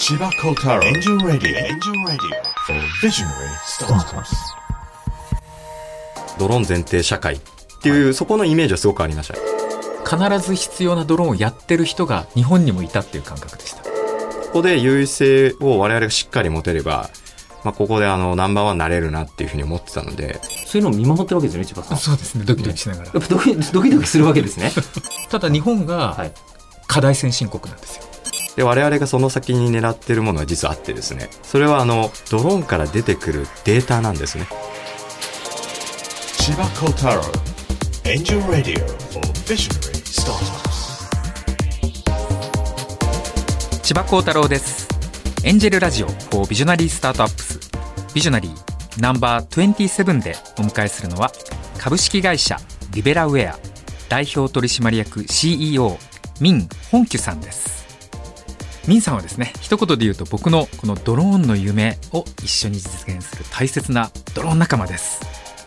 千葉幸太郎エンジェルラディオエンジェルラディオ Visionary Startups. ドローン前提社会っていう、そこのイメージはすごくありました。必ず必要なドローンをやってる人が日本にもいたっていう感覚でした。ここで優位性を我々がしっかり持てれば、まあ、ここであのナンバーワンになれるなっていうふうに思ってたので、そういうのを見守ってるわけですよね、千葉さん。そうですね。ドキドキしながら。やっぱドキドキドキするわけですね。ただ日本がはい。課題先進国なんですよで我々がその先に狙ってるものは実はあってですね、それはあのドローンから出てくるデータなんですね。千葉幸太郎エンジェルラディオ for Visionary Startups. 千葉幸太郎です。エンジェルラジオ for ビジョナリースタートアップスビジョナリーナンバー27でお迎えするのは株式会社リベラウェア代表取締役 CEO ミン・ホンキュさんですミンさんはですね一言で言うと僕のこのドローンの夢を一緒に実現する大切なドローン仲間です。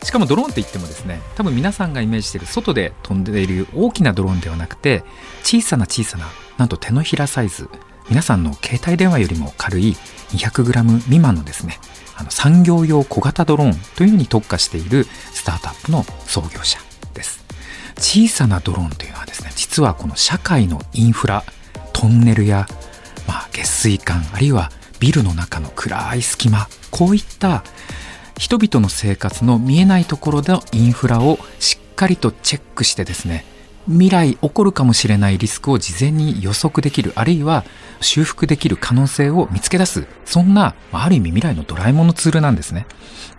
しかもドローンって言ってもですね多分皆さんがイメージしている外で飛んでいる大きなドローンではなくて小さな小さななんと手のひらサイズ。皆さんの携帯電話よりも軽い 200g 未満のですねあの産業用小型ドローンというのに特化しているスタートアップの創業者です。小さなドローンというのはですね実はこの社会のインフラトンネルや、まあ、下水管あるいはビルの中の暗い隙間こういった人々の生活の見えないところでのインフラをしっかりとチェックしてですね未来起こるかもしれないリスクを事前に予測できるあるいは修復できる可能性を見つけ出すそんなある意味未来のドラえもんのツールなんですね。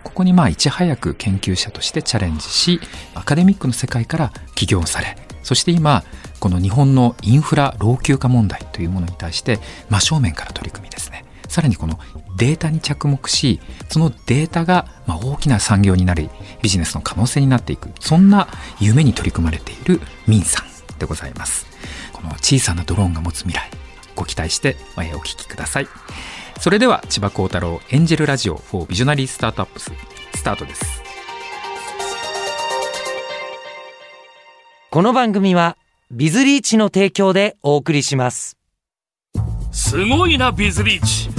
ここにまあいち早く研究者としてチャレンジしアカデミックの世界から起業されそして今この日本のインフラ老朽化問題というものに対して真正面から取り組みですね。さらにこのデータに着目しそのデータがま大きな産業になりビジネスの可能性になっていくそんな夢に取り組まれているミンさんでございます。この小さなドローンが持つ未来ご期待してお聞きください。それでは千葉幸太郎エンジェルラジオ for ビジョナリースタートアップススタートです。この番組はビズリーチの提供でお送りします。すごいなビズリーチ。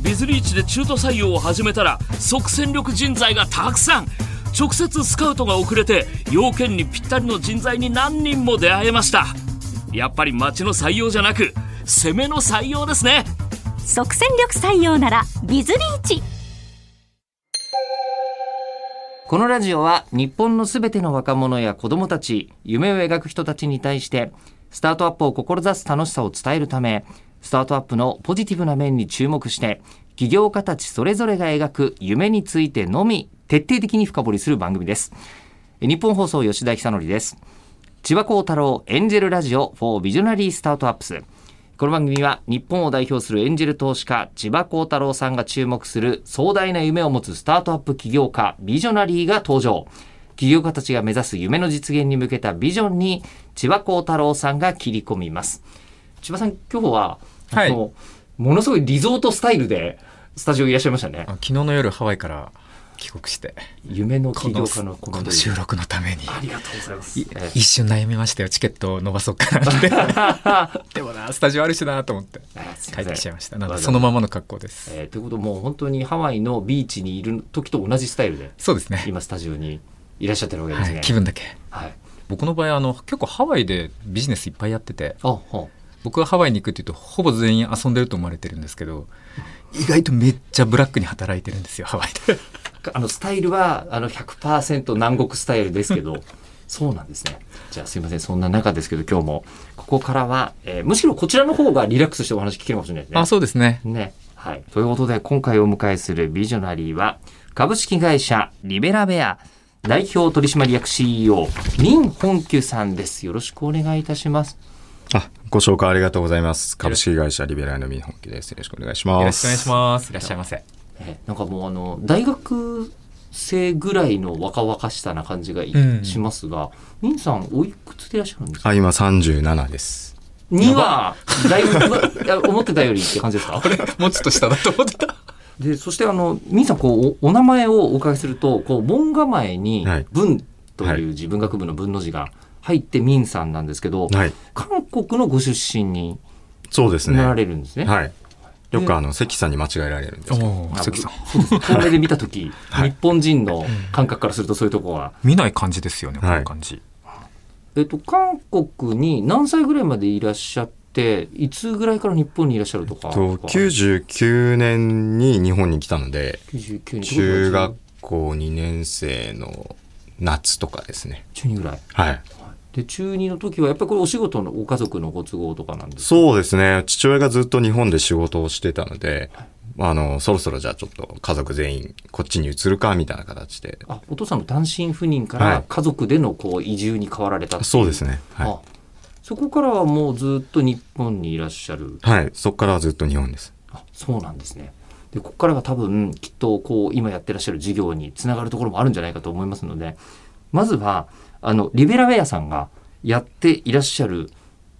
ビズリーチで中途採用を始めたら即戦力人材がたくさん。直接スカウトが遅れて要件にぴったりの人材に何人も出会えました。やっぱり町の採用じゃなく攻めの採用ですね。即戦力採用ならビズリーチこのラジオは日本のすべての若者や子供たち、夢を描く人たちに対して、スタートアップを志す楽しさを伝えるため、スタートアップのポジティブな面に注目して、起業家たちそれぞれが描く夢についてのみ、徹底的に深掘りする番組です。日本放送吉田久典です。千葉幸太郎エンジェルラジオ4ビジョナリースタートアップス。この番組は日本を代表するエンジェル投資家千葉幸太郎さんが注目する壮大な夢を持つスタートアップ起業家ビジョナリーが登場。起業家たちが目指す夢の実現に向けたビジョンに千葉幸太郎さんが切り込みます。千葉さん今日は、はい。あのものすごいリゾートスタイルでスタジオにいらっしゃいましたね。昨日の夜ハワイから帰国して夢のこの起業家のコこの収録のために。ありがとうございます、いええ一瞬悩みましたよチケットを伸ばそうかなって。でもなスタジオあるしなと思って帰ってきちゃいました。なのでそのままの格好です。えーということもう本当にハワイのビーチにいる時と同じスタイルでそうですね。今スタジオにいらっしゃってるわけですね。はい、気分だけ。はい。僕の場合あの結構ハワイでビジネスいっぱいやっててあ、は僕がハワイに行くっていうとほぼ全員遊んでると思われてるんですけど意外とめっちゃブラックに働いてるんですよハワイであのスタイルはあの100%南国スタイルですけど、そうなんですね。じゃあすいませんそんな中ですけど今日もここからは、えーむしろこちらの方がリラックスしてお話聞けるかもしれないですね。あそうですねね。はい。ということで、今回お迎えするビジョナリーは、株式会社リベラベア代表取締役 CEO、林本久さんです。よろしくお願いいたします。あ、ご紹介ありがとうございます。株式会社リベラルのミ本気です。よろしくお願いします。よろしくお願いしますいらっしゃいませえーなんかもうあの、大学生ぐらいの若々しさな感じがしますが、林さんおいくつでいらっしゃるんですか？あ、今37です。には、だいぶ、いや思ってたよりって感じですか？もうちょっと下だと思ってたで、そしてあの、みんさん、こう、おお名前をお伺いすると、こう、門構えにはい、文とはいいう自文学部の文の字が入ってミンさんなんですけど、はい。韓国のご出身にそうですね。なられるんですね。はい。よくあの、関さんに間違えられるんですけど。関さん。遠目で見た時、日本人の感覚からするとそういうとこは、見ない感じですよね、こはいの感じ。えっと、韓国に何歳ぐらいまでいらっしゃっていつぐらいから日本にいらっしゃるとか？と99年に日本に来たので、99年中学校2年生の夏とかですね。中2ぐらいはい。で中2の時はやっぱりこれお仕事のご家族のご都合とかなんですか？そうですね。父親がずっと日本で仕事をしてたので、あの、そろそろじゃあちょっと家族全員こっちに移るかみたいな形で。あお父さんの単身赴任かはいら家族でのこう移住に変わられたっていそうですね。はあそこからはもうずっと日本にいらっしゃるい。はい。そこからはずっと日本です。あそうなんですねでここからが多分きっとこう今やってらっしゃる事業につながるところもあるんじゃないかと思いますのでまずはあのリベラウェアさんがやっていらっしゃる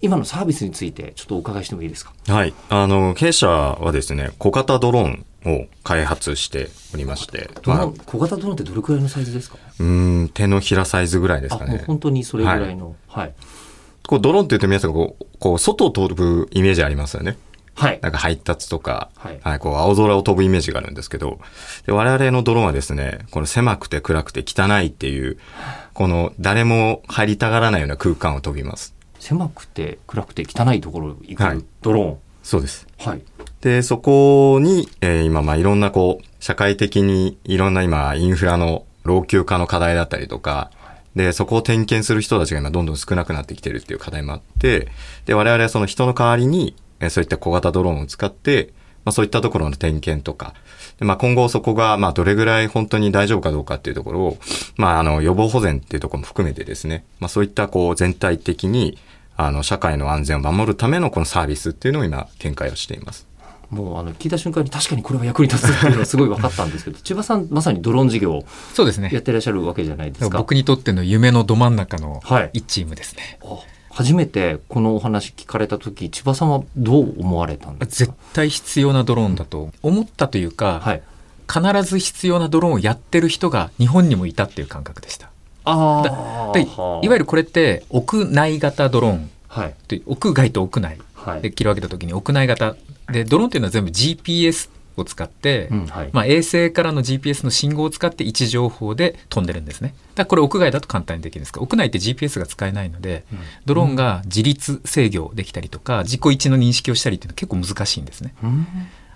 今のサービスについてちょっとお伺いしてもいいですか？はい。あの、弊社はですね、小型ドローンを開発しておりまして、まあ小型ドローンってどれくらいのサイズですか？うーん、手のひらサイズぐらいですあもうかね。本当にそれぐらいのはいこうドローンって言うと皆さんこう、こう、外を飛ぶイメージありますよね。はい。なんか配達とか、はい。こう、青空を飛ぶイメージがあるんですけど、で我々のドローンはですね、この狭くて暗くて汚いっていう、この誰も入りたがらないような空間を飛びます。狭くて暗くて汚いところ行く、はい。ドロそうです。ーンはい。で、そこに、えー今、まあ、いろんなこう、社会的にいろんな今、インフラの老朽化の課題だったりとか、で、そこを点検する人たちが今どんどん少なくなってきてるっていう課題もあって、で、我々はその人の代わりに、えーそういった小型ドローンを使って、まあそういったところの点検とか、でまあ今後そこが、まあどれぐらい本当に大丈夫かどうかっていうところを、まああの予防保全っていうところも含めてですね、まあそういったこう全体的に、あの社会の安全を守るためのこのサービスっていうのを今展開をしています。もうあの聞いた瞬間に確かにこれは役に立つっていうのはすごい分かったんですけど 千葉さんまさにドローン事業をそうですねや。ってらっしゃるわけじゃないですか。僕にとっての夢のど真ん中のはい一チームですね。あ初めてこのお話聞かれた時千葉さんはどう思われたんです絶か対必要なドローンだと思ったというか、はい。必ず必要なドローンをやってる人が日本にもいたっていう感覚でした。あでいわゆるこれって屋内型ドローン。はい。屋外と屋内。はい。で切り分けた時に屋内型。でドローンっていうのは全部 GPS を使って、うんはいまあ、衛星からの GPS の信号を使って位置情報で飛んでるんですね。だからこれ屋外だと簡単にできるんですが屋内って GPS が使えないので、ドローンが自立制御できたりとか自己位置の認識をしたりっていうのは結構難しいんですね。うん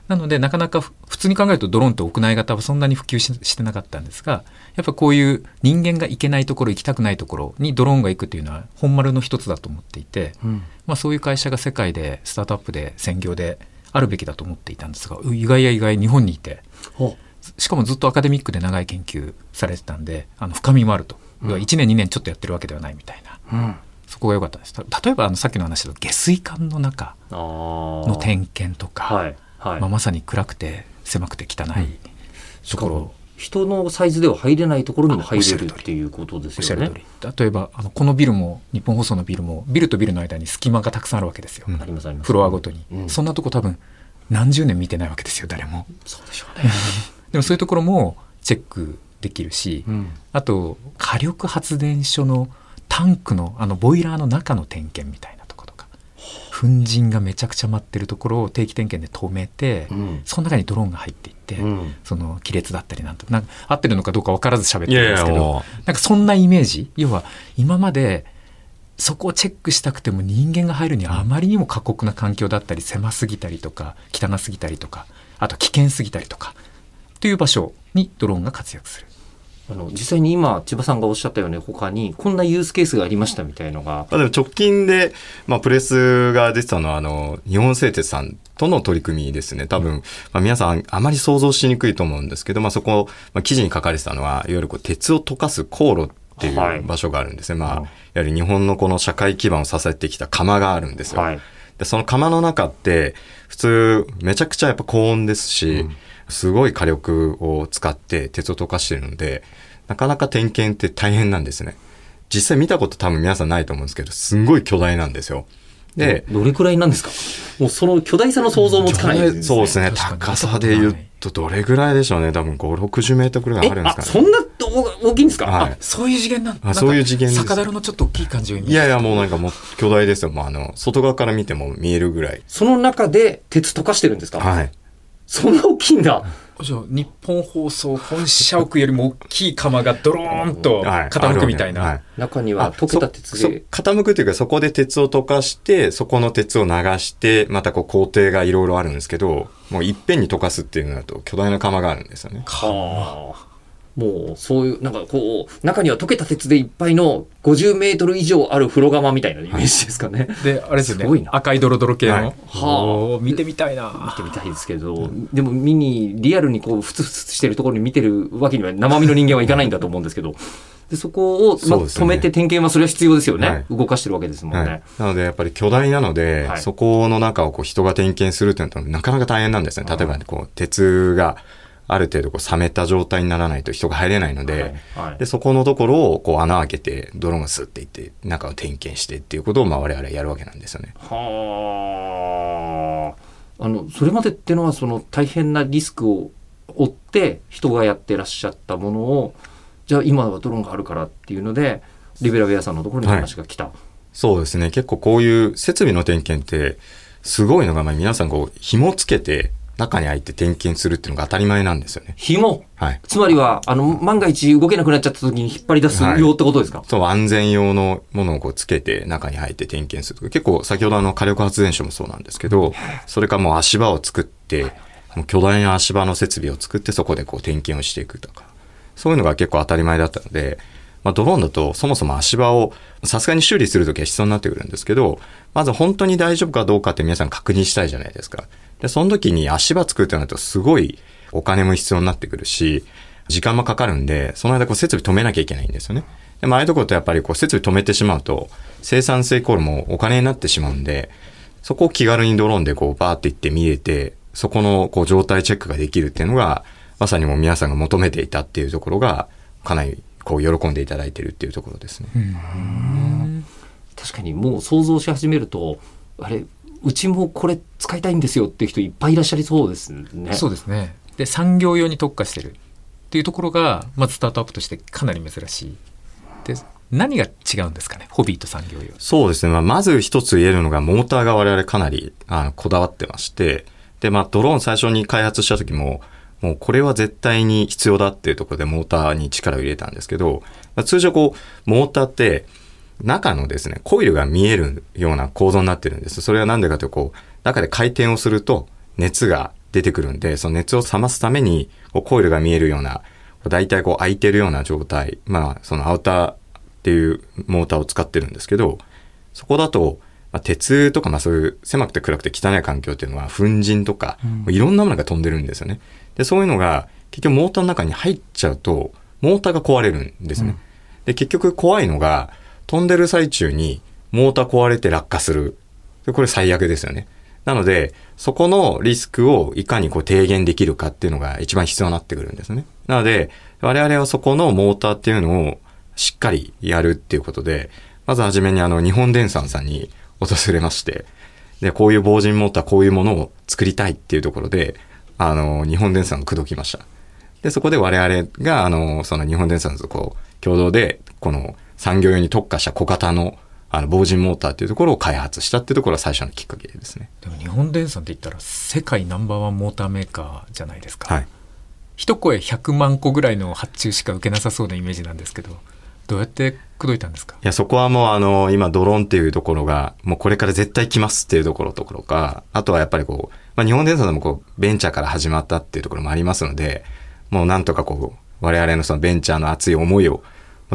なのでなかなかふ普通に考えるとドローンって屋内型はそんなに普及ししてなかったんですがやっぱこういう人間が行けないところ行きたくないところにドローンが行くっていうのは本丸の一つだと思っていて、うんまあ、そういう会社が世界でスタートアップで専業であるべきだと思っていたんですがう意外や意外日本にいてほしかもずっとアカデミックで長い研究されてたんであの深みもあると、うん。1年2年ちょっとやってるわけではないみたいな。ううん。そこが良かったです。た例えばあのさっきの話だと下水管の中の点検とか、はいはい、まあ、まさに暗くて狭くて汚いところ、人のサイズでは入れないところにも入れるっていうことですよね。例えばあのこのビルも日本放送のビルもビルとビルの間に隙間がたくさんあるわけですよ、フロアごとに、うん。そんなとこ多分何十年見てないわけですよ誰も。そうでしょうね、でもそういうところもチェックできるし、うん。あと火力発電所のタンクのあのボイラーの中の点検みたい粉塵がめちゃくちゃ舞ってるところを定期点検で止めて、うん。その中にドローンが入っていって、うん。その亀裂だったりなんとなんか合ってるのかどうか分からず喋ってるんですけどなんかそんなイメージ要は今までそこをチェックしたくても人間が入るにはあまりにも過酷な環境だったり狭すぎたりとか汚すぎたりとかあと危険すぎたりとかという場所にドローンが活躍する。あの実際に今千葉さんがおっしゃったように他にこんなユースケースがありましたみたいのがまあ、でも直近で、まあ、プレスが出てたのは、あの、日本製鉄さんとの取り組みですね。多分、まあ、皆さんあまり想像しにくいと思うんですけど、まあ、そこ、まあ、記事に書かれてたのは、いわゆるこう鉄を溶かす航路っていはいう場所があるんですね。まあ、うんいわゆる日本のこの社会基盤を支えてきた釜があるんですよ。はいで、その釜の中って、普通、めちゃくちゃやっぱ高温ですし、すごい火力を使って鉄を溶かしてるので、なかなか点検って大変なんですね。実際見たこと多分皆さんないと思うんですけど、すんごい巨大なんですよ。で、どれくらいなんですか？もうその巨大さの想像もつかないですそうですね。高さで言うとどれぐらいでしょうね。多分5、60メートルぐらいあるんですかね。えあそんなお大きいんですか、はいあそういう次元なんあそういう次元です酒樽のちょっと大きい感じいやいや、もうなんかもう巨大ですよ。もうあの、外側から見ても見えるぐらい。その中で鉄溶かしてるんですか、はい。そんな大きいんだ。じゃあ日本放送本社屋よりも大きい釜がドローンとはい傾くみたいな、はい中には溶けた鉄そで。そ傾くというか、そこで鉄を溶かして、そこの鉄を流して、またこう工程がいろいろあるんですけど、もういっぺんに溶かすっていうのだと巨大な釜があるんですよね。はあ。もう、そういう、なんかこう、中には溶けた鉄でいっぱいの50メートル以上ある風呂釜みたいなイメージですかね。であれですよすごいなね赤いドロドロ系の、はいはおー見てみたいな見てみたいですけど、でも見に、リアルにこう、ふつふつしてるところに見てるわけには生身の人間はいかないんだと思うんですけど、でそこを、まそうですよね止めて点検はそれは必要ですよね。はい動かしてるわけですもんね。はい。なので、やっぱり巨大なので、はいそこの中をこう人が点検するっていうのはなかなか大変なんですね。例えば、こう、鉄がある程度こう冷めた状態にならないと人が入れないので、はいはいで、そこのところをこう穴開けて、ドローンがスッていって、中を点検してっていうことを、まあ我々はやるわけなんですよね。はあ。あの、それまでってのは、その大変なリスクを負って人がやってらっしゃったものを、じゃあ今はドローンがあるからっていうので、リベラウェアさんのところに話が来た。そうですね。結構こういう設備の点検って、すごいのが、まあ皆さんこう、紐つけて、中に入って点検するっていうのが当たり前なんですよね。紐？はい。つまりは、あの、万が一動けなくなっちゃった時に引っ張り出すはいよってことですか、そう、安全用のものをこうつけて中に入って点検するとか。結構先ほどあの火力発電所もそうなんですけど、それからもう足場を作って、もう巨大な足場の設備を作ってそこでこう点検をしていくとか。そういうのが結構当たり前だったので、まあドローンだとそもそも足場をさすがに修理するときは必要になってくるんですけど、まず本当に大丈夫かどうかって皆さん確認したいじゃないですか。で、その時に足場作るってなるとすごいお金も必要になってくるし、時間もかかるんで、その間こう設備止めなきゃいけないんですよね。でもああいうところってやっぱりこう設備止めてしまうと、生産性イコールもお金になってしまうんで、そこを気軽にドローンでこうバーって行って見れて、そこのこう状態チェックができるっていうのが、まさにもう皆さんが求めていたっていうところが、かなりこう喜んでいただいてるっていうところですね。確かにもう想像し始めると、あれ、うちもこれ使いたいんですよっていう人いっぱいいらっしゃりそうですね。そうですね。で産業用に特化してるっていうところがまずスタートアップとしてかなり珍しい。で何が違うんですかね？ホビーと産業用。そうですね。まあ、まず一つ言えるのが、モーターが我々かなり、あの、こだわってまして、で、まあ、ドローン最初に開発した時も、もうこれは絶対に必要だっていうところでモーターに力を入れたんですけど、まあ通常こう、モーターって、中のですね、コイルが見えるような構造になってるんです。それはなんでかというと、こう、中で回転をすると熱が出てくるんで、その熱を冷ますために、こうコイルが見えるような、大体こう開いてるような状態、まあ、そのアウターっていうモーターを使ってるんですけど、そこだと、まあ、鉄とか、まあそういう狭くて暗くて汚い環境っていうのは、粉塵とか、いろんなものが飛んでるんですよね。で、そういうのが、結局モーターの中に入っちゃうと、モーターが壊れるんですね。で、結局怖いのが、飛んでる最中に、モーター壊れて落下する。これ最悪ですよね。なので、そこのリスクをいかにこう低減できるかっていうのが一番必要になってくるんですね。なので、我々はそこのモーターっていうのをしっかりやるっていうことで、まずはじめにあの、日本電産さんに訪れまして、で、こういう防塵モーター、こういうものを作りたいっていうところで、あの、日本電産を口説きました。で、そこで我々が、あの、その日本電産とこう、共同で、この産業用に特化した小型の、あの、防塵モーターっていうところを開発したっていうところが最初のきっかけですね。でも日本電産って言ったら世界ナンバーワンモーターメーカーじゃないですか、はい。一声100万個ぐらいの発注しか受けなさそうなイメージなんですけどどうやって口説いたんですか？いや、そこはもうあの、今ドローンっていうところが、もうこれから絶対来ますっていうところところか、あとはやっぱりこう、まあ日本電産でもこう、ベンチャーから始まったっていうところもありますので、もうなんとかこう、我々のそのベンチャーの熱い思いを、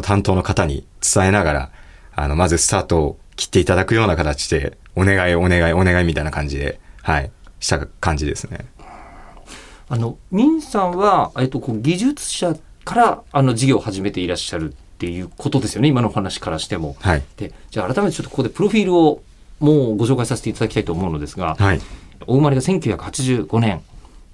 担当の方に伝えながら、あの、まずスタートを切っていただくような形で、お願いお願いお願いみたいな感じで、はい、した感じですね。あの、ミンさんは、えっと、こう技術者から、あの、事業を始めていらっしゃるっていうことですよね、今のお話からしても。はい。で、じゃあ改めてちょっとここでプロフィールをもうご紹介させていただきたいと思うのですが、はい。お生まれが1985年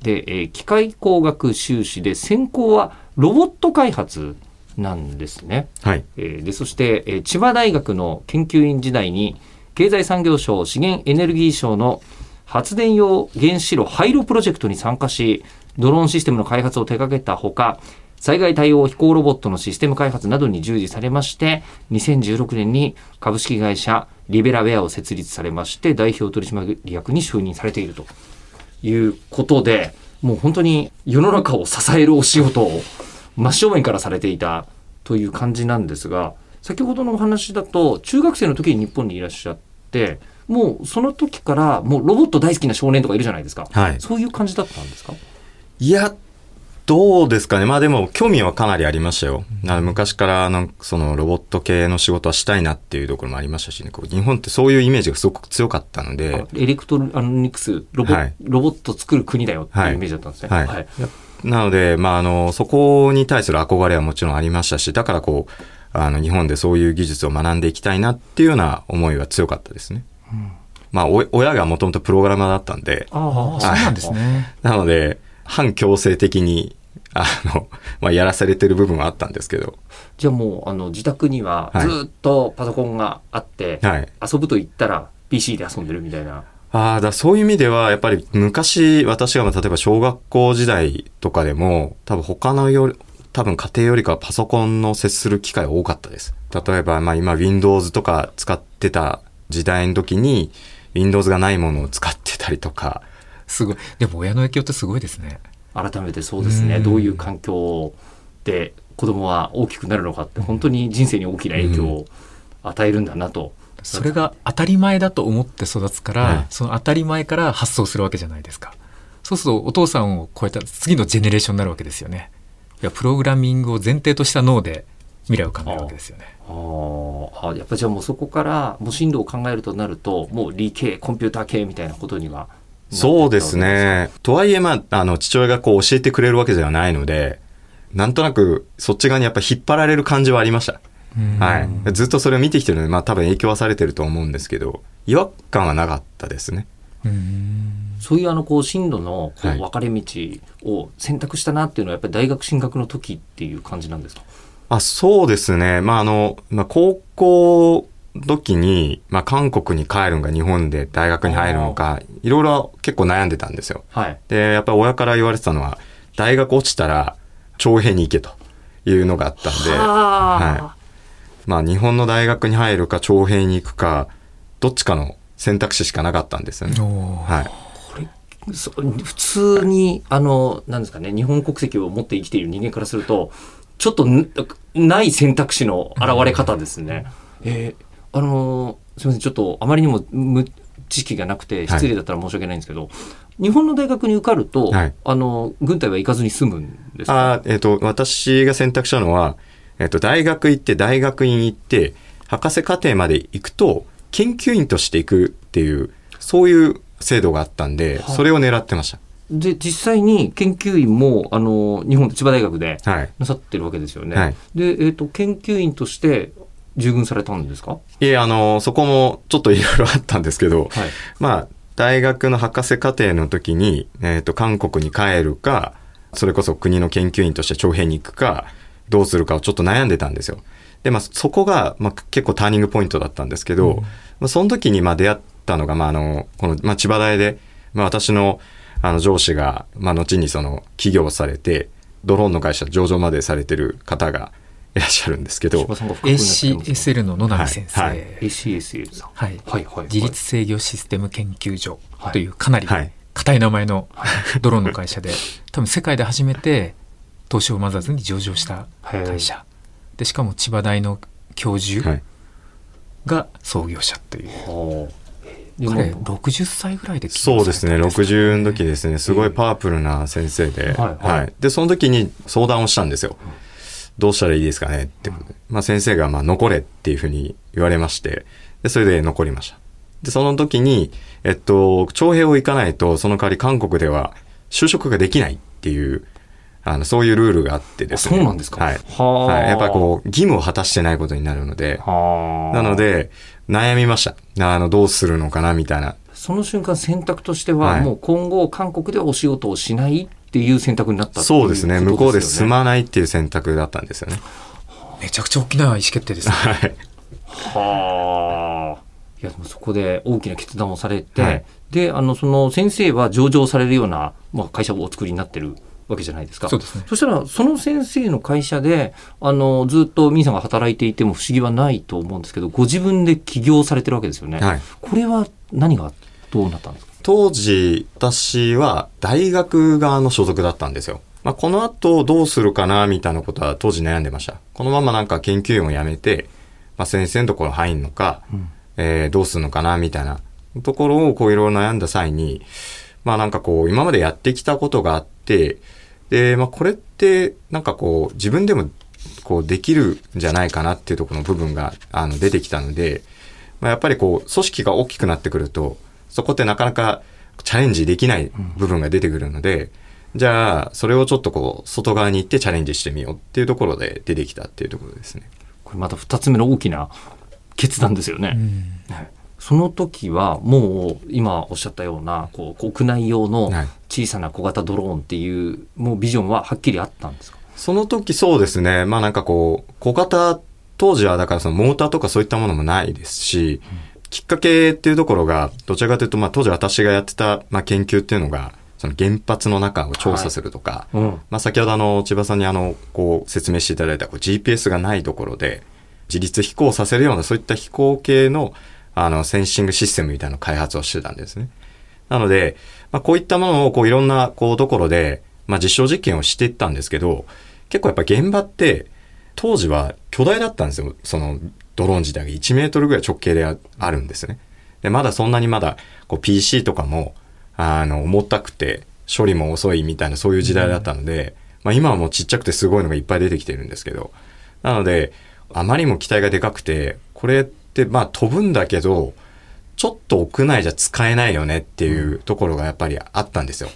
で、えー機械工学修士で専攻はロボット開発なんですね。はい。えーでそして、えー千葉大学の研究員時代に経済産業省資源エネルギー省の発電用原子炉廃炉プロジェクトに参加しドローンシステムの開発を手掛けたほか災害対応飛行ロボットのシステム開発などに従事されまして、2016年に株式会社リベラウェアを設立されまして、代表取締役に就任されているということで、もう本当に世の中を支えるお仕事を真正面からされていたという感じなんですが、先ほどのお話だと、中学生の時に日本にいらっしゃって、もうその時からもうロボット大好きな少年とかいるじゃないですか。はいそういう感じだったんですか？いや、どうですかね。まあでも、興味はかなりありましたよ。あの昔から、なんかそのロボット系の仕事はしたいなっていうところもありましたしね。こう日本ってそういうイメージがすごく強かったので、エレクトロニクスロボ,、はいロボット作る国だよっていうイメージだったんですね。はいなので、まあ、あの、そこに対する憧れはもちろんありましたし、だからこう、あの、日本でそういう技術を学んでいきたいなっていうような思いは強かったですね。まあ、お親がもともとプログラマーだったんで、ああそうなんですね。なので、反強制的に、あの、まあ、やらされてる部分はあったんですけど、じゃあもうあの自宅にははいずっとパソコンがあって、はい。遊ぶと言ったら PC で遊んでるみたいな。ああ、だそういう意味では、やっぱり昔、私がまあ例えば小学校時代とかでも、多分他のより、多分家庭よりかはパソコンの接する機会多かったです。例えば、まあ今 Windows とか使ってた時代の時に、Windows がないものを使ってたりとか、すごい。でも親の影響ってすごいですね。改めてそうですね、うんどういう環境で子供は大きくなるのかって本当に人生に大きな影響を与えるんだなと。それが当たり前だと思って育つから、はいその当たり前から発想するわけじゃないですか。そうするとお父さんを超えた次のジェネレーションになるわけですよね。いやプログラミングを前提とした脳で未来を考えるわけですよね。あーあやっぱじゃあもうそこからもう進路を考えるとなるともう理系コンピューター系みたいなことにはそうですね。とはいえ、まあ、あの、父親がこう教えてくれるわけではないので、なんとなくそっち側にやっぱ引っ張られる感じはありました。はい。ずっとそれを見てきてるので、まあ多分影響はされてると思うんですけど、違和感はなかったですね。そういうあのこう進路のこうはい分かれ道を選択したなっていうのはやっぱり大学進学の時っていう感じなんですか？あ、そうですね。まあ、あの、まあ、高校時に、まあ、韓国に帰るのか日本で大学に入るのか、いろいろ結構悩んでたんですよ。はい。で、やっぱり親から言われてたのは、大学落ちたら、徴兵に行けというのがあったんで、はまあ、日本の大学に入るか、徴兵に行くか、どっちかの選択肢しかなかったんですよね。はい。そ普通にあのなんですかね日本国籍を持って生きている人間からするとちょっとんない選択肢の現れ方ですね。えーあのすみませんちょっとあまりにも無知識がなくて失礼だったら申し訳ないんですけど、日本の大学に受かると、はいあの軍隊は行かずに済むんですか？あーえっ、と、私が選択したのは、えっ、と、大学行って、大学院行って、博士課程まで行くと、研究員として行くっていう、そういう制度があったんで、それを狙ってましで実際に研究員もあの日本千葉大学で。なさってるわけですよね。はい。で、えー、と研究員として従軍されたんですか？いえ、あの、そこもちょっといろいろあったんですけど、はい。まあ、大学の博士課程の時に、えっ、と、韓国に帰るか、それこそ国の研究員として徴兵に行くか、どうするかをちょっと悩んでたんですよ。で、まあ、そこが、まあ、結構ターニングポイントだったんですけど、まあ、その時に、まあ、出会ったのが、まあ、あの、この、まあ、千葉大で、まあ、私の、あの、上司が、まあ、後にその、起業されて、ドローンの会社上場までされてる方がいらっしゃるんですけど ACSL の野波先生、ははい。い ACSL さん。はい。はいはい。自律制御システム研究所はいというかなりはい。硬い名前のドローンの会社で多分世界で初めて東証マザーズに上場した会社。でしかも千葉大の教授はい。が創業者という、はあ。で彼も60歳ぐらいでそうですね、されたんか60の時ですね、すごいパワフルな先生で、はいはい。で、その時に相談をしたんですよ。どうしたらいいですかね？って。ことで。まあ先生が、まあ残れっていうふうに言われまして、で、それで残りました。で、その時に、えっと、徴兵を行かないと、その代わり韓国では就職ができないっていう、あの、そういうルールがあってですね。あそうなんですかはい。はあはい。やっぱりこう、義務を果たしてないことになるので、はあなので、悩みました。あの、どうするのかなみたいな。その瞬間選択としては、はいもう今後韓国でお仕事をしないっていう選択になったっていうそうですね。向こうで住ままないっていう選択だったんですよね。めちゃくちゃ大きな意思決定ですねはい。はあ。いや、でもそこで大きな決断をされて、はいで、あの、その先生は上場されるような、まあ、会社をお作りになってるわけじゃないですか。そうですねそしたら、その先生の会社で、あの、ずっとミーさんが働いていても不思議はないと思うんですけど、ご自分で起業されてるわけですよね。はい。これは何がどうなったんですか？当時、私は大学側の所属だったんですよ。まあ、この後どうするかな、みたいなことは当時悩んでました。このままなんか研究員を辞めて、まあ、先生のところ入んのか、えーどうするのかな、みたいなところをこういろいろ悩んだ際に、まあなんかこう、今までやってきたことがあって、で、まあこれって、なんかこう、自分でもこうできるんじゃないかなっていうところの部分が、あの、出てきたので、まあやっぱりこう、組織が大きくなってくると、そこってなかなかチャレンジできない部分が出てくるので、じゃあ、それをちょっとこう、外側に行ってチャレンジしてみようっていうところで出てきたっていうところですね。これまた二つ目の大きな決断ですよね。ねその時はもう今おっしゃったようなこう国内用のはい。小さな小型ドローンっていうもうビジョンははっきりあったんですか？その時そうですね。まあなんかこう、小型、当時はだからそのモーターとかそういったものもないですし、きっかけっていうところが、どちらかというと、まあ当時私がやってた、まあ、研究っていうのが、その原発の中を調査するとか、うん。まあ先ほどあの、千葉さんにあの、こう説明していただいたこう GPS がないところで、自立飛行させるようなそういった飛行系の、あの、センシングシステムみたいなの開発をしてたんですね。なので、まあ、こういったものをこういろんなこうところで、まあ、実証実験をしていったんですけど、結構やっぱ現場って、当時は巨大だったんですよ。そのドローン自体が1メートルぐらい直径であるんですね。で、まだそんなにまだこう PC とかも、あの、重たくて処理も遅いみたいなそういう時代だったので、まあ今はもうちっちゃくてすごいのがいっぱい出てきてるんですけど、なので、あまりも期待がでかくて、これってまあ飛ぶんだけど、ちょっと屋内じゃ使えないよねっていうところがやっぱりあったんですよ。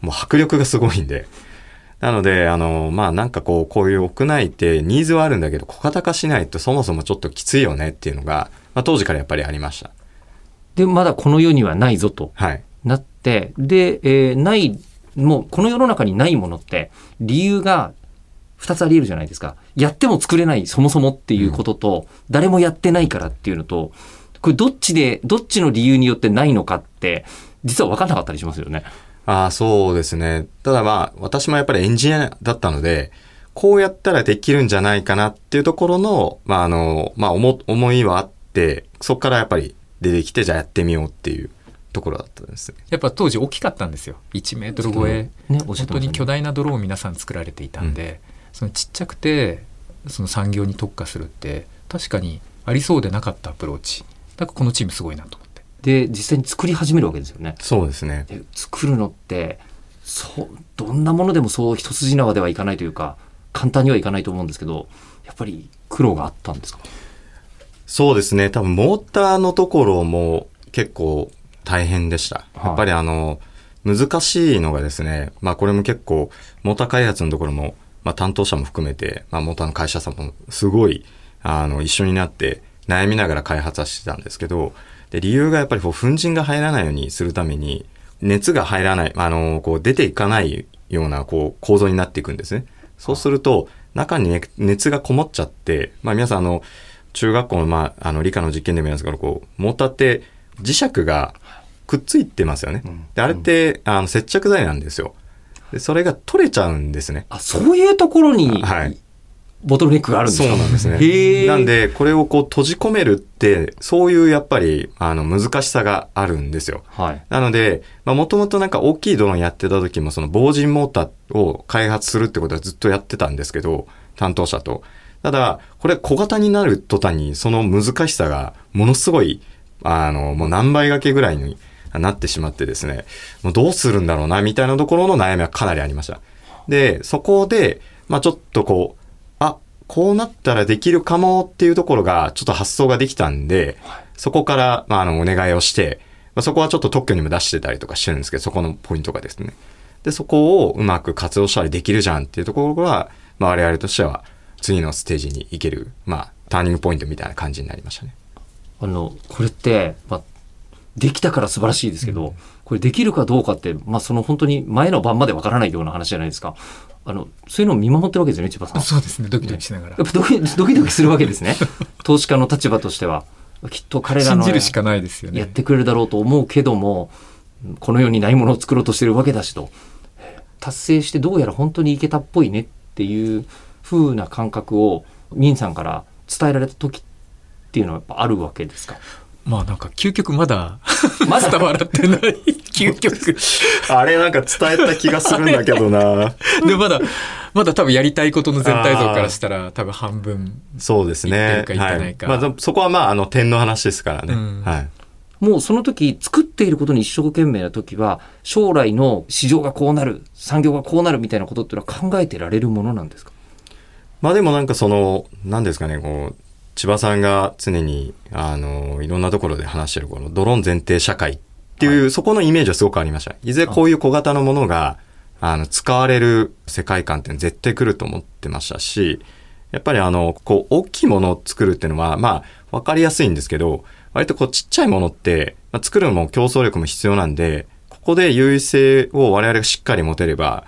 もう迫力がすごいんで。なので、あの、まあなんかこう、こういう屋内ってニーズはあるんだけど、小型化しないとそもそもちょっときついよねっていうのが、まあ当時からやっぱりありました。でまだこの世にはないぞとはい。なってで、えーないもうこの世の中にないものって理由が2つあり得るじゃないですかやっても作れないそもそもっていうことと、誰もやってないからっていうのとこれどっちでどっちの理由によってないのかって実は分かんなかったりしますよね。ああ、そうですね。ただまあ、私もやっぱりエンジニアだったので、こうやったらできるんじゃないかなっていうところの、まああの、まあ思思いはあって、そこからやっぱり出てきて、じゃあやってみようっていうところだったんですね。やっぱ当時大きかったんですよ1メートル超え、ね本当に巨大なドローンを皆さん作られていたんで、そのちっちゃくてその産業に特化するって確かにありそうでなかったアプローチだからこのチームすごいなと思ってで実際に作り始めるわけですよね。そうですね。で作るのってそうどんなものでもそう一筋縄ではいかないというか簡単にはいかないと思うんですけどやっぱり苦労があったんですか？そうですね。多分モーターのところも結構大変でした。はいやっぱりあの、難しいのがですね、まあこれも結構、モーター開発のところも、まあ担当者も含めて、まあモーターの会社さんもすごい、あの、一緒になって悩みながら開発はしてたんですけど、で、理由がやっぱりこう、粉塵が入らないようにするために、熱が入らない、あの、こう、出ていかないような、こう、構造になっていくんですね。そうすると、中にね熱がこもっちゃって、まあ皆さんあの、中学校の、まあ、あの、理科の実験でも言いますけど、こう、モーターって磁石がくっついてますよね。で、あれって、あの、接着剤なんですよ。で、それが取れちゃうんですね。あそういうところにはいボトルネックがあるんですか？そうなんですね。なんで、これをこう閉じ込めるって、そういうやっぱり、あの、難しさがあるんですよ。はいなので、まあもともとなんか大きいドローンやってた時もその防塵モーターを開発するってことはずっとやってたんですけど、担当者と。ただ、これ小型になる途端にその難しさがものすごい、あの、もう何倍掛けぐらいになってしまってですね、もうどうするんだろうな、みたいなところの悩みはかなりありました。で、そこで、まあちょっとこう、あ、こうなったらできるかもっていうところが、ちょっと発想ができたんで、そこから、まあ、あの、お願いをして、まあ、そこはちょっと特許にも出してたりとかしてるんですけど、そこのポイントがですね。で、そこをうまく活用したりできるじゃんっていうところが、まあ、我々としては、次のステージに行ける、まあ、ターニングポイントみたいな感じになりましたね。あのこれって、まあ、できたから素晴らしいですけど、これできるかどうかって、まあ、その本当に前の晩までわからないような話じゃないですか。あのそういうのを見守ってるわけですよね千葉さん。そうですね。ドキドキしながら。やっぱドキドキドキするわけですね。投資家の立場としては。きっと彼ら信のじるしかないですよね。やってくれるだろうと思うけどもこの世にないものを作ろうとしてるわけだしと。達成してどうやら本当にいけたっぽいねっていう風な感覚をミンさんから伝えられた時っていうのはやっぱあるわけですか？まあなんか究極まだ まだ？伝わらってない究極あれなんか伝えた気がするんだけどな。でまだまだ多分やりたいことの全体像からしたら多分半分そうです言ってねる。か言ってないかはいまあ、そそこはまあ、あの、点の話ですからね。うんはい。もうその時作っていることに一生懸命な時は将来の市場がこうなる産業がこうなるみたいなことっていうのは考えてられるものなんですか？まあでもなんかその、なんですかね、こう、千葉さんが常に、あの、いろんなところで話してるこのドローン前提社会っていう、そこのイメージはすごくありました。いずれこういう小型のものが、あの、使われる世界観って絶対来ると思ってましたし、やっぱりあの、こう、大きいものを作るっていうのは、まあ、わかりやすいんですけど、割とこう、ちっちゃいものって、まあ、作るのも競争力も必要なんで、ここで優位性を我々がしっかり持てれば、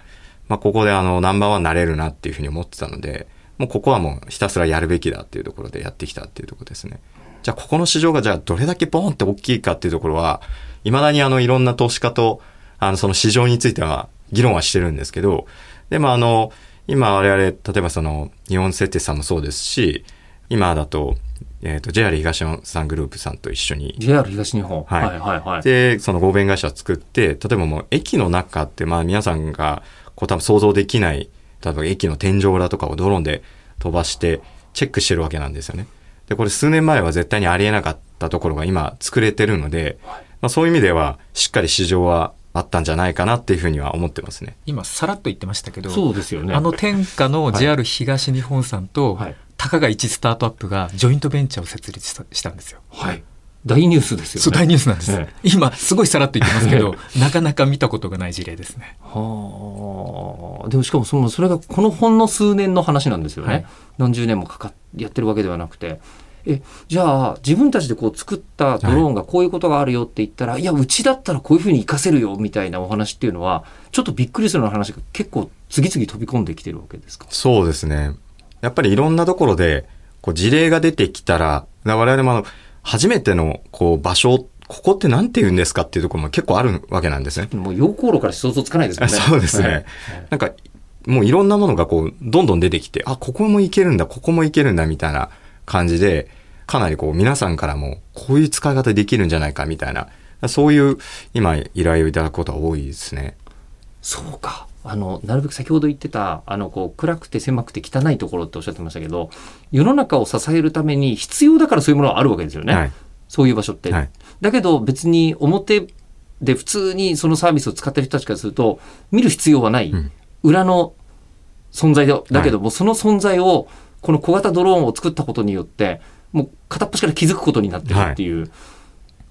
まあ、ここであの、ナンバーワンになれるなっていうふうに思ってたので、もうここはもうひたすらやるべきだっていうところでやってきたっていうところですね。じゃあ、ここの市場がじゃあどれだけボーンって大きいかっていうところは、未だにあの、いろんな投資家と、あの、その市場については議論はしてるんですけど、でもあの、今我々、例えばその、日本設定さんもそうですし、今だと、えっ、と、JR 東日本さんグループさんと一緒に、JR 東日本。はい。はいはいはい。で、その合弁会社を作って、例えばもう駅の中って、まあ皆さんがこう多分想像できない、例えば駅の天井裏とかをドローンで飛ばしてチェックしてるわけなんですよね。で、これ数年前は絶対にありえなかったところが今作れてるので、まあそういう意味ではしっかり市場はあったんじゃないかなっていうふうには思ってますね。今さらっと言ってましたけどそうですよねあの天下の JR 東日本さんと、はいたかが一スタートアップがジョイントベンチャーを設立したしたんですよ。はい大ニュースですよね。そう大ニュースなんです、え今すごいさらっと言ってますけどなかなか見たことがない事例ですね。はあ。でもしかもそのそれがこのほんの数年の話なんですよね、はい。何十年もかかっやってるわけではなくて。えじゃあ自分たちでこう作ったドローンがこういうことがあるよって言ったら、い、やうちだったらこういうふうに活かせるよみたいなお話っていうのはちょっとびっくりするような話が結構次々飛び込んできてるわけですか？そうですね。やっぱりいろんなところで、こう事例が出てきたら我々もあの、初めてのこう場所、ここって何て言うんですかっていうところも結構あるわけなんですね。もう陽光炉から想像つかないですよね そうですね。はいなんか、もういろんなものがこう、どんどん出てきて、あ、ここもいけるんだ、ここもいけるんだ、みたいな感じで、かなりこう、皆さんからも、こういう使い方できるんじゃないか、みたいな、そういう、今、依頼をいただくことが多いですね。そうか。あの、なるべく先ほど言ってた、あの、こう、暗くて狭くて汚いところっておっしゃってましたけど、世の中を支えるために必要だからそういうものがあるわけですよね。はい。そういう場所って。はいだけど別に表で普通にそのサービスを使ってる人たちからすると、見る必要はない。ん裏の存在だ。だけども、その存在を、この小型ドローンを作ったことによって、もう片っ端から気づくことになってるっていう。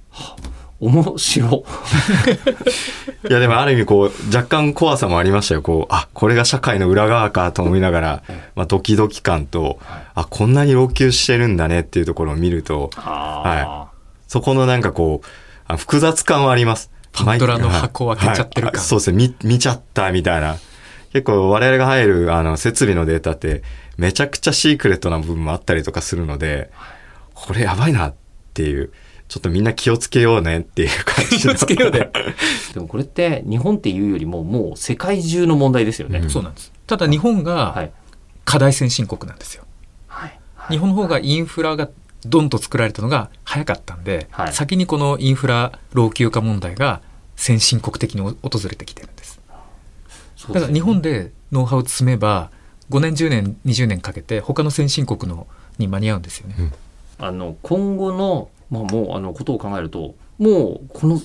はあ面白。いや、でもある意味こう、若干怖さもありましたよ。こう、あ、これが社会の裏側かと思いながら、まあ、ドキドキ感と、あ、こんなに老朽してるんだねっていうところを見ると、はそこのなんかこう、あ複雑感はあります。パンドラの箱を開けちゃってる感はいあそうですね。見、見ちゃったみたいな。結構我々が入るあの設備のデータってめちゃくちゃシークレットな部分もあったりとかするので、これやばいなっていう、ちょっとみんな気をつけようねっていう感じ気をつけようね。でもこれって日本っていうよりももう世界中の問題ですよね。そうなんです。ただ日本がはい。課題先進国なんですよ。はい。日本の方がインフラがドンと作られたのが早かったんで、はい先にこのインフラ老朽化問題が先進国的に訪れてきてるんです。そうだから日本でノウハウを積めば5年10年20年かけて他の先進国のに間に合うんですよね。あの今後の、まあ、もうあのことを考えるともうこの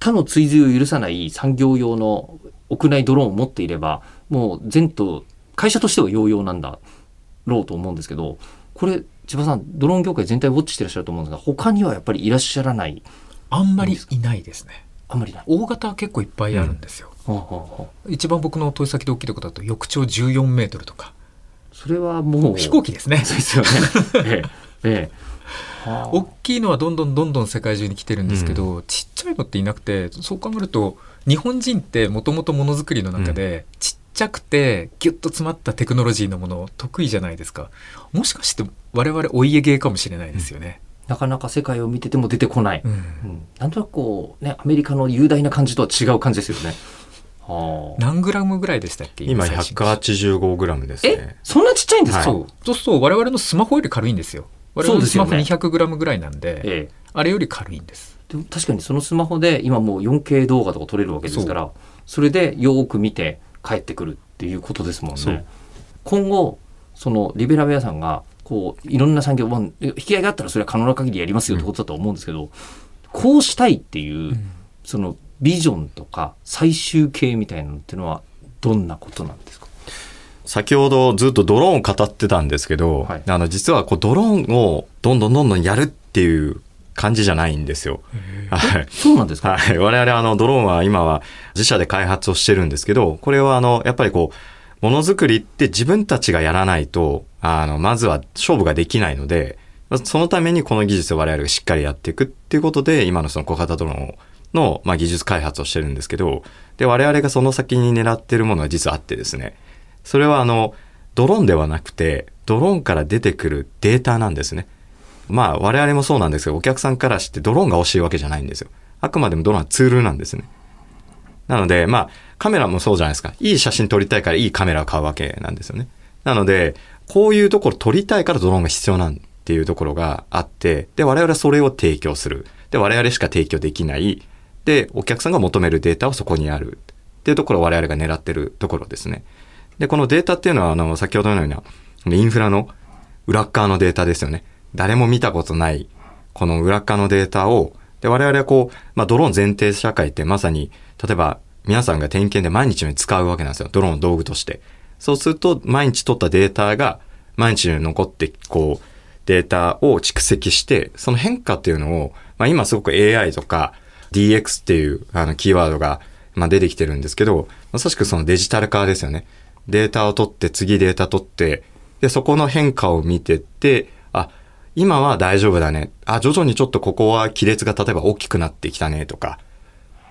他の追随を許さない産業用の屋内ドローンを持っていればもう全と会社としては用々なんだろうと思うんですけどこれ千葉さんドローン業界全体ウォッチしてらっしゃると思うんですが他にはやっぱりいらっしゃらない？あんまりいないですね。あんまりない。大型は結構いっぱいあるんですよ。ほうほうほう一番僕の問い先で大きいところだと翼長14メートルとかそれはもう飛行機ですね。そうですよね。ええええはあ 大きいのはどんどんどんどん世界中に来てるんですけど、ちっちゃいのっていなくてそう考えると日本人ってもともとものづくりの中で、ちっちゃくてギュッと詰まったテクノロジーのもの得意じゃないですか。もしかして我々お家芸かもしれないですよね、なかなか世界を見てても出てこない。うん。うん。なんとなくこう、ね、アメリカの雄大な感じとは違う感じですよね。はあ何グラムぐらいでしたっけ？今最新185グラムですえ？ね。そんなちっちゃいんですか、はい。そう。そうすると我々のスマホより軽いんですよ我々のスマホそうですよ200グラムぐらいなんで、ええ。あれより軽いんです。でも確かにそのスマホで今もう 4K 動画とか撮れるわけですからそれでよーく見て帰ってくるっていうことですもんね。今後そのリベラウェアさんがこういろんな産業、まあ引き合いがあったらそれは可能な限りやりますよってことだと思うんですけど、こうしたいっていう、そのビジョンとか最終形みたいなのっていうのはどんなことなんですか？先ほどずっとドローンを語ってたんですけど、はいあの実はこうドローンをどんどんどんどんやるっていう感じじゃないんですよ。はい。そうなんですか、はい。我々あのドローンは今は自社で開発をしてるんですけど、これはあの、やっぱりこう、ものづくりって自分たちがやらないと、あの、まずは勝負ができないので、そのためにこの技術を我々がしっかりやっていくっていうことで、今のその小型ドローンの、まあ、技術開発をしてるんですけど、で、我々がその先に狙ってるものが実はあってですね、それはあの、ドローンではなくて、ドローンから出てくるデータなんですね。まあ我々もそうなんですけど、お客さんからしてドローンが欲しいわけじゃないんですよ。あくまでもドローンはツールなんですね。なので、まあカメラもそうじゃないですか。いい写真撮りたいからいいカメラを買うわけなんですよね。なので、こういうところ撮りたいからドローンが必要なんっていうところがあって、で、我々はそれを提供する。で、我々しか提供できない。で、お客さんが求めるデータはそこにある。っていうところを我々が狙ってるところですね。で、このデータっていうのは、あの、先ほどのような、インフラの裏側のデータですよね。誰も見たことない、この裏側のデータを、で、我々はこう、まあ、ドローン前提社会ってまさに、例えば、皆さんが点検で毎日のように使うわけなんですよ。ドローンの道具として。そうすると、毎日取ったデータが、毎日のように残って、こう、データを蓄積して、その変化っていうのを、まあ、今すごく AI とか DX っていうあのキーワードが、まあ、出てきてるんですけど、まさしくそのデジタル化ですよね。データを取って、次データ取って、で、そこの変化を見てって、あ、今は大丈夫だね。あ、徐々にちょっとここは亀裂が例えば大きくなってきたねとか、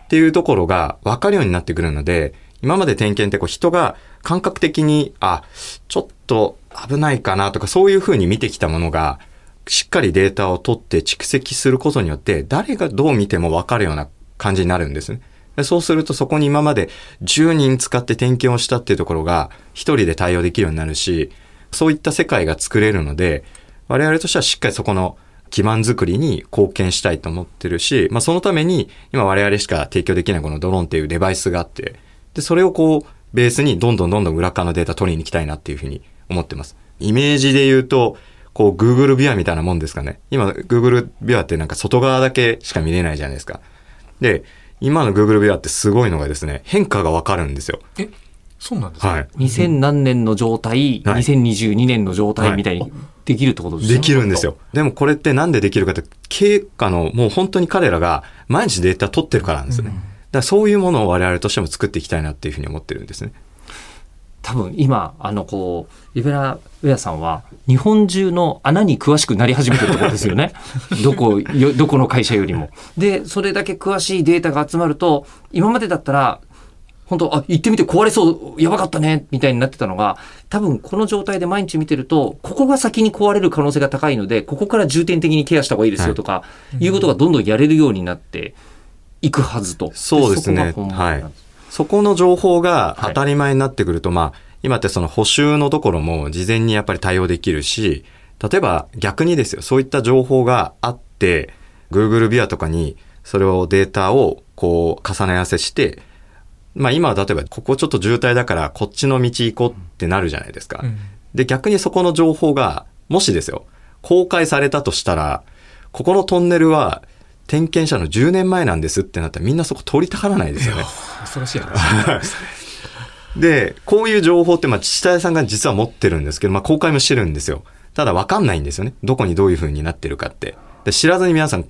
っていうところが分かるようになってくるので、今まで点検ってこう人が感覚的に、あ、ちょっと危ないかなとかそういうふうに見てきたものが、しっかりデータを取って蓄積することによって、誰がどう見ても分かるような感じになるんですね。そうするとそこに今まで10人使って点検をしたっていうところが1人で対応できるようになるし、そういった世界が作れるので、我々としてはしっかりそこの基盤づくりに貢献したいと思ってるし、まあそのために今我々しか提供できないこのドローンっていうデバイスがあって、で、それをこうベースにどんどんどんどん裏側のデータ取りに行きたいなっていうふうに思ってます。イメージで言うと、こう Google ビアみたいなもんですかね。今 Google ビアってなんか外側だけしか見れないじゃないですか。で、今の Google ビュアってすごいのがですね、変化がわかるんですよ。えそうなんですか、はい。2000何年の状態、はい2022年の状態みたいにできるってことですね。できるんですよ。でもこれってなんでできるかって、経過の、もう本当に彼らが毎日データ取ってるからなんですよね。だからそういうものを我々としても作っていきたいなっていうふうに思ってるんですね。多分今、あのこう、リベラウェアさんは日本中の穴に詳しくなり始めてるってことですよね。どこ、よどこの会社よりも。で、それだけ詳しいデータが集まると、今までだったら、本当あ、行ってみて壊れそう、やばかったね、みたいになってたのが、多分この状態で毎日見てると、ここが先に壊れる可能性が高いので、ここから重点的にケアした方がいいですよとか、い、うことがどんどんやれるようになっていくはずと。そうですねそこが本番なんですそこの情報が当たり前になってくると、まあ、今ってその補修のところも事前にやっぱり対応できるし、例えば逆にですよ、そういった情報があって、Google ビアとかにそれをデータをこう重ね合わせして、まあ今は例えばここちょっと渋滞だからこっちの道行こうってなるじゃないですか。うんで、逆にそこの情報が、もしですよ、公開されたとしたら、ここのトンネルは点検者の10年前なんですってなったらみんなそこ通りたがらないですよね。恐ろしい話 で、こういう情報って、まあ、自治体さんが実は持ってるんですけど、まあ、公開もしてるんですよ。ただ、わかんないんですよね。どこにどういう風になってるかって。で、知らずに皆さん、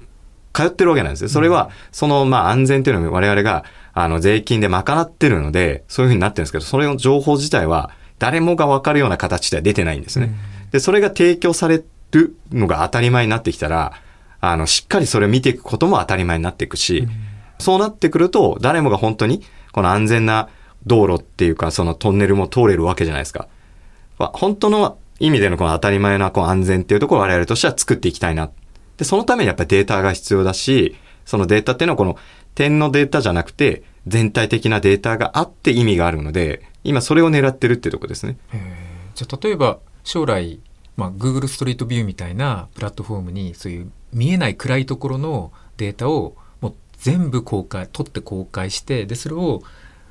通ってるわけなんですよ。それは、その、まあ、安全っていうのを我々が、あの、税金で賄ってるので、そういう風になってるんですけど、それの情報自体は、誰もがわかるような形では出てないんですね。で、それが提供されるのが当たり前になってきたら、あの、しっかりそれを見ていくことも当たり前になっていくし、そうなってくると、誰もが本当に、この安全な道路っていうか、そのトンネルも通れるわけじゃないですか。まあ本当の意味でのこの当たり前なこう安全っていうところを我々としては作っていきたいな。で、そのためにやっぱりデータが必要だし、そのデータっていうのはこの点のデータじゃなくて、全体的なデータがあって意味があるので、今それを狙ってるっていうところですね。じゃあ例えば将来、まあ、Google ストリートビューみたいなプラットフォームにそういう見えない暗いところのデータをもう全部公開取って公開してでそれを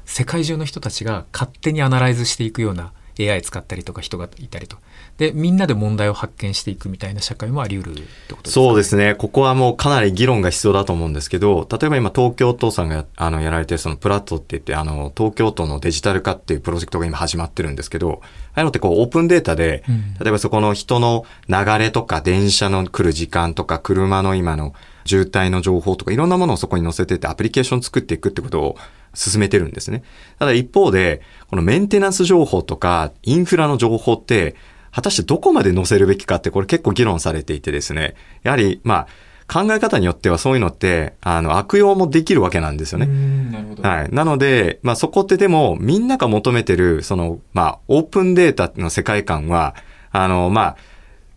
世界中の人たちが勝手にアナライズしていくような AI 使ったりとか人がいたりと。でみんなで問題を発見していくみたいな社会もあり得るってことですか？そうですね。ここはもうかなり議論が必要だと思うんですけど、例えば今東京都さんがあのやられてるそのプラットって言って、あの東京都のデジタル化っていうプロジェクトが今始まってるんですけど、ああいうのってこうオープンデータで、例えばそこの人の流れとか電車の来る時間とか車の今の渋滞の情報とかいろんなものをそこに載せてってアプリケーション作っていくってことを進めてるんですね。ただ一方で、このメンテナンス情報とかインフラの情報って、果たしてどこまで載せるべきかってこれ結構議論されていてですね。やはり、まあ、考え方によってはそういうのって、あの、悪用もできるわけなんですよね。なるほど、はい。なので、まあそこってでも、みんなが求めてる、その、まあ、オープンデータの世界観は、あの、まあ、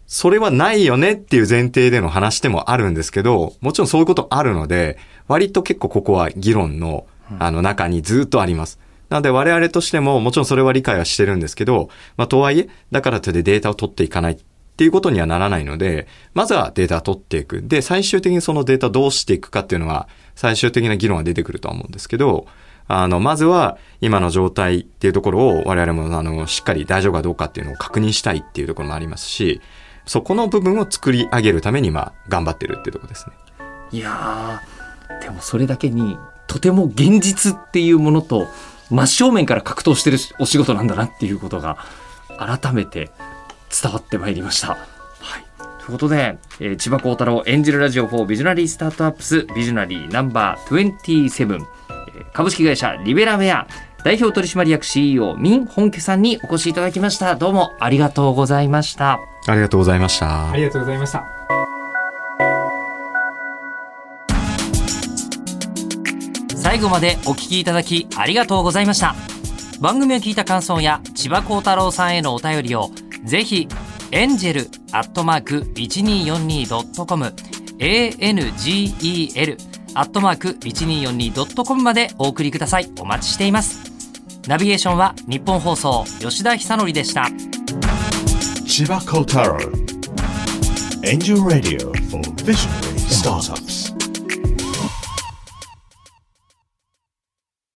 それはないよねっていう前提での話でもあるんですけど、もちろんそういうことあるので、割と結構ここは議論の、あの中にずっとあります。なので我々としてももちろんそれは理解はしてるんですけど、まあとはいえ、だからといってデータを取っていかないっていうことにはならないので、まずはデータを取っていく。で、最終的にそのデータをどうしていくかっていうのは、最終的な議論が出てくるとは思うんですけど、あの、まずは今の状態っていうところを我々もあの、しっかり大丈夫かどうかっていうのを確認したいっていうところもありますし、そこの部分を作り上げるために今頑張ってるっていうところですね。いやでもそれだけにとても現実っていうものと真正面から格闘してるお仕事なんだなっていうことが改めて伝わってまいりました。はい、ということで、えー千葉幸太郎演じるラジオ4ビジョナリースタートアップスビジョナリーナンバー27、えー株式会社リベラウェア代表取締役 CEO 民本家さんにお越しいただきました。どうもありがとうございました。ありがとうございました。ありがとうございました最後までお聞きいただきありがとうございました番組を聞いた感想や千葉幸太郎さんへのお便りをぜひエンジェルアットマーク 1242.com angel アットマーク 1242.com までお送りくださいお待ちしていますナビゲーションは日本放送吉田久典でした Chiba Kotaro. Angel Radio for Visionary Startups.